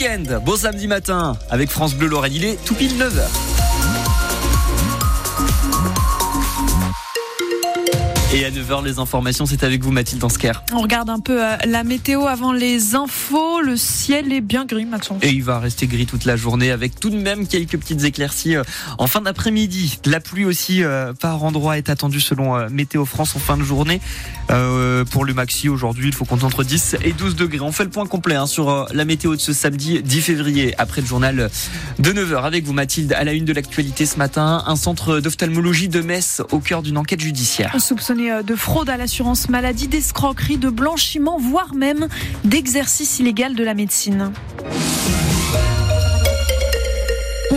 Week-end, beau samedi matin avec France Bleu Lorraine, il tout pile 9h. Et à 9h, les informations, c'est avec vous Mathilde Ansker. On regarde un peu euh, la météo avant les infos. Le ciel est bien gris, Maxence. Et il va rester gris toute la journée avec tout de même quelques petites éclaircies euh, en fin d'après-midi. La pluie aussi euh, par endroit est attendue selon Météo France en fin de journée. pour le maxi aujourd'hui, il faut compter entre 10 et 12 degrés. On fait le point complet hein, sur la météo de ce samedi 10 février après le journal de 9h avec vous Mathilde à la une de l'actualité ce matin. Un centre d'ophtalmologie de Metz au cœur d'une enquête judiciaire. Soupçonné euh, de fraude à l'assurance maladie, d'escroquerie, de blanchiment, voire même d'exercice illégal de la médecine.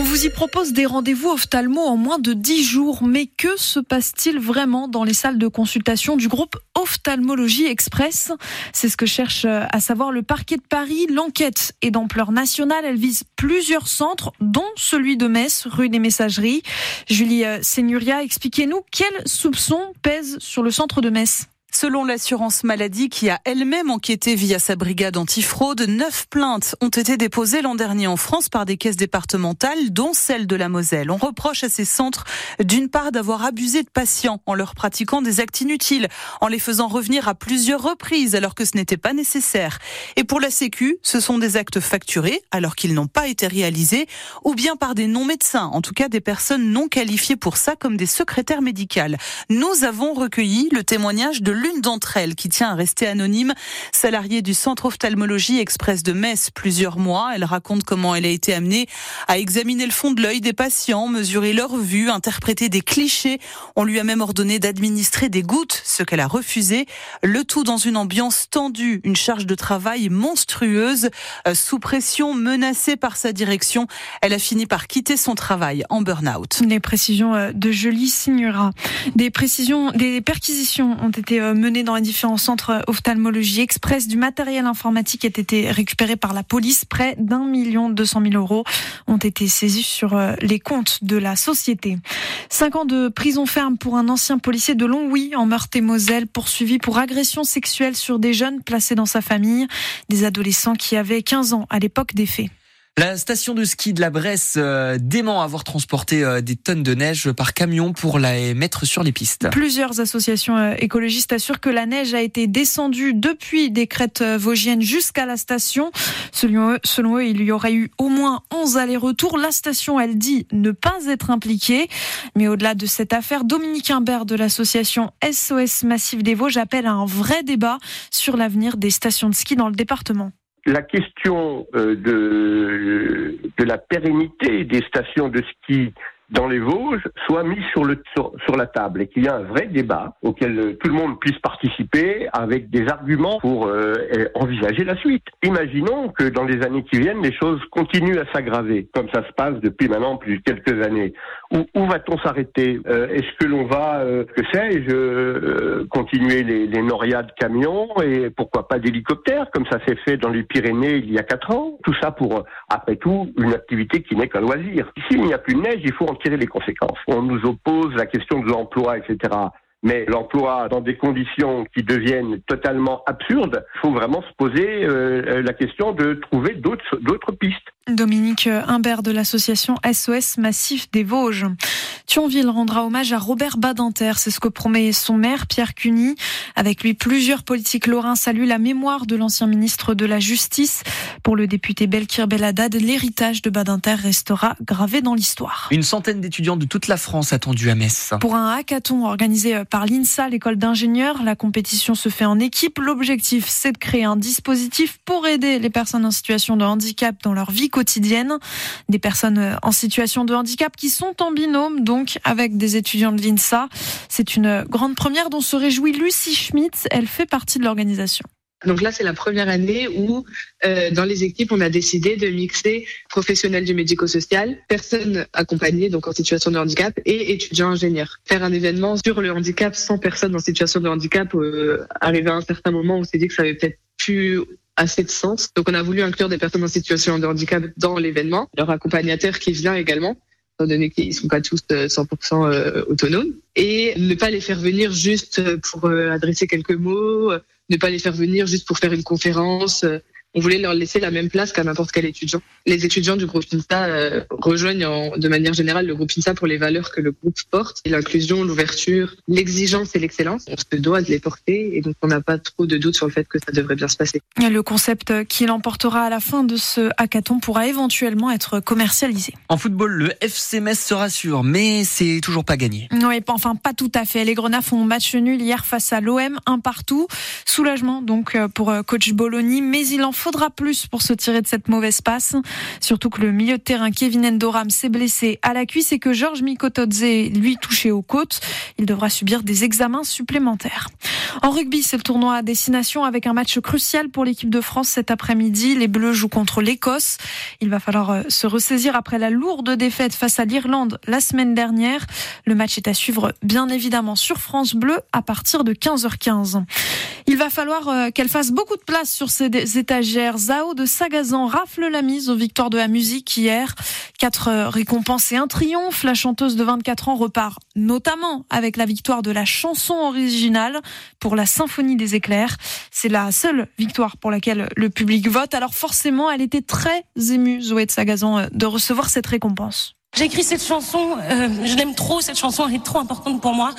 Vous y propose des rendez-vous ophtalmo en moins de 10 jours, mais que se passe-t-il vraiment dans les salles de consultation du groupe Ophtalmologie Express? C'est ce que cherche euh, à savoir le parquet de Paris. L'enquête est d'ampleur nationale, elle vise plusieurs centres, dont celui de Metz, rue des Messageries. Julie euh, Seignuria, expliquez-nous quels soupçons pèsent sur le centre de Metz. Selon l'assurance maladie qui a elle-même enquêté via sa brigade antifraude, neuf plaintes ont été déposées l'an dernier en France par des caisses départementales, dont celle de la Moselle. On reproche à ces centres, d'une part, d'avoir abusé de patients en leur pratiquant des actes inutiles, en les faisant revenir à plusieurs reprises alors que ce n'était pas nécessaire. Et pour la Sécu, ce sont des actes facturés alors qu'ils n'ont pas été réalisés, ou bien par des non-médecins, en tout cas des personnes non qualifiées pour ça comme des secrétaires médicales. Nous avons recueilli le témoignage de l'une d'entre elles qui tient à rester anonyme, salariée du centre ophtalmologie express de Metz plusieurs mois. Elle raconte comment elle a été amenée à examiner le fond de l'œil des patients, mesurer leur vue, interpréter des clichés. On lui a même ordonné d'administrer des gouttes, ce qu'elle a refusé. Le tout dans une ambiance tendue, une charge de travail monstrueuse, euh, sous pression, menacée par sa direction. Elle a fini par quitter son travail en burn-out. Les précisions euh, de Julie Signora. Des précisions, des perquisitions ont été menés dans les différents centres ophtalmologie express. Du matériel informatique a été récupéré par la police. Près d'un million deux cent mille euros ont été saisis sur euh, les comptes de la société. Cinq ans de prison ferme pour un ancien policier de Longwy en Meurthe-et-Moselle, poursuivi pour agression sexuelle sur des jeunes placés dans sa famille, des adolescents qui avaient 15 ans à l'époque des faits. La station de ski de la Bresse euh, dément avoir transporté euh, des tonnes de neige par camion pour la mettre sur les pistes. Plusieurs associations euh, écologistes assurent que la neige a été descendue depuis des crêtes vosgiennes jusqu'à la station. Selon eux, selon eux, il y aurait eu au moins 11 allers-retours. La station, elle dit ne pas être impliquée. Mais au-delà de cette affaire, Dominique Imbert de l'association SOS Massif des Vosges appelle à un vrai débat sur l'avenir des stations de ski dans le département la question euh, de, de la pérennité des stations de ski dans les Vosges soit mis sur, le, sur, sur la table et qu'il y ait un vrai débat auquel euh, tout le monde puisse participer avec des arguments pour euh, envisager la suite. Imaginons que dans les années qui viennent, les choses continuent à s'aggraver, comme ça se passe depuis maintenant plus de quelques années. Où, où va-t-on s'arrêter? Euh, Est-ce que l'on va, que sais-je, continuer les, les noriades camions et pourquoi pas d'hélicoptères, comme ça s'est fait dans les Pyrénées il y a quatre ans? Tout ça pour, après tout, une activité qui n'est qu'un loisir. S'il n'y a plus de neige, il faut en tirer les conséquences. On nous oppose la question de l'emploi, etc. Mais l'emploi dans des conditions qui deviennent totalement absurdes, il faut vraiment se poser euh, la question de trouver d'autres pistes. Dominique Imbert de l'association SOS Massif des Vosges. Thionville rendra hommage à Robert Badinter. C'est ce que promet son maire, Pierre Cuny. Avec lui, plusieurs politiques lorrains saluent la mémoire de l'ancien ministre de la Justice. Pour le député Belkir Belhaddad, l'héritage de Badinter restera gravé dans l'histoire. Une centaine d'étudiants de toute la France attendus à Metz. Pour un hackathon organisé par l'INSA, l'école d'ingénieurs, la compétition se fait en équipe. L'objectif, c'est de créer un dispositif pour aider les personnes en situation de handicap dans leur vie quotidienne. Des personnes en situation de handicap qui sont en binôme, donc avec des étudiants de l'INSA. C'est une grande première dont se réjouit Lucie Schmitz. Elle fait partie de l'organisation. Donc là, c'est la première année où, euh, dans les équipes, on a décidé de mixer professionnels du médico-social, personnes accompagnées, donc en situation de handicap, et étudiants ingénieurs. Faire un événement sur le handicap sans personnes en situation de handicap, euh, arrivé à un certain moment, on s'est dit que ça avait peut-être plus assez de sens. Donc on a voulu inclure des personnes en situation de handicap dans l'événement, leur accompagnateur qui vient également étant donné qu'ils sont pas tous 100% euh, euh, autonomes, et ne pas les faire venir juste pour euh, adresser quelques mots, ne pas les faire venir juste pour faire une conférence. On voulait leur laisser la même place qu'à n'importe quel étudiant. Les étudiants du groupe INSA euh, rejoignent de manière générale le groupe INSA pour les valeurs que le groupe porte, l'inclusion, l'ouverture, l'exigence et l'excellence. On se doit de les porter et donc on n'a pas trop de doutes sur le fait que ça devrait bien se passer. Le concept qui l'emportera à la fin de ce hackathon pourra éventuellement être commercialisé. En football, le FC Metz se rassure, mais c'est toujours pas gagné. Oui, enfin pas tout à fait. Les Grenats font match nul hier face à l'OM, un partout. Soulagement donc euh, pour euh, coach Bologna, mais il en faudra plus pour se tirer de cette mauvaise passe. Surtout que le milieu de terrain Kevin Endoram s'est blessé à la cuisse et que Georges Mikotodze lui touché aux côtes. Il devra subir des examens supplémentaires. En rugby, c'est le tournoi à destination avec un match crucial pour l'équipe de France cet après-midi. Les Bleus jouent contre l'Écosse. Il va falloir euh, se ressaisir après la lourde défaite face à l'Irlande la semaine dernière. Le match est à suivre bien évidemment sur France Bleu à partir de 15h15. Il va falloir euh, qu'elle fasse beaucoup de place sur ses étagères. Zao de Sagazan rafle la mise aux victoires de la musique hier. Quatre euh, récompenses et un triomphe. La chanteuse de 24 ans repart notamment avec la victoire de la chanson originale pour la Symphonie des éclairs. C'est la seule victoire pour laquelle le public vote. Alors forcément, elle était très émue, Zoé de Sagazan, euh, de recevoir cette récompense. J'ai écrit cette chanson, euh, je l'aime trop, cette chanson elle est trop importante pour moi.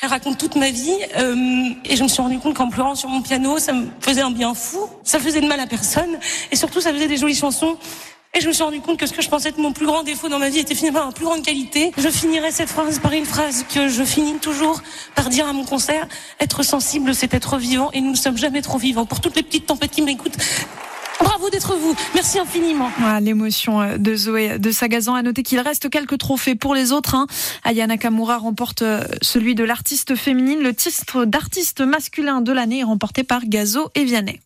Elle raconte toute ma vie euh, et je me suis rendu compte qu'en pleurant sur mon piano, ça me faisait un bien fou, ça faisait de mal à personne et surtout ça faisait des jolies chansons. Et je me suis rendu compte que ce que je pensais être mon plus grand défaut dans ma vie était finalement ma plus grande qualité. Je finirai cette phrase par une phrase que je finis toujours par dire à mon concert. Être sensible, c'est être vivant et nous ne sommes jamais trop vivants. Pour toutes les petites tempêtes qui m'écoutent, Bravo d'être vous. Merci infiniment. L'émotion euh, de Zoé de Sagazan. A noter qu'il reste quelques trophées pour les autres. Hein. Ayana Kamura remporte euh, celui de l'artiste féminine. Le titre d'artiste masculin de l'année est remporté par Gazo et Vianney.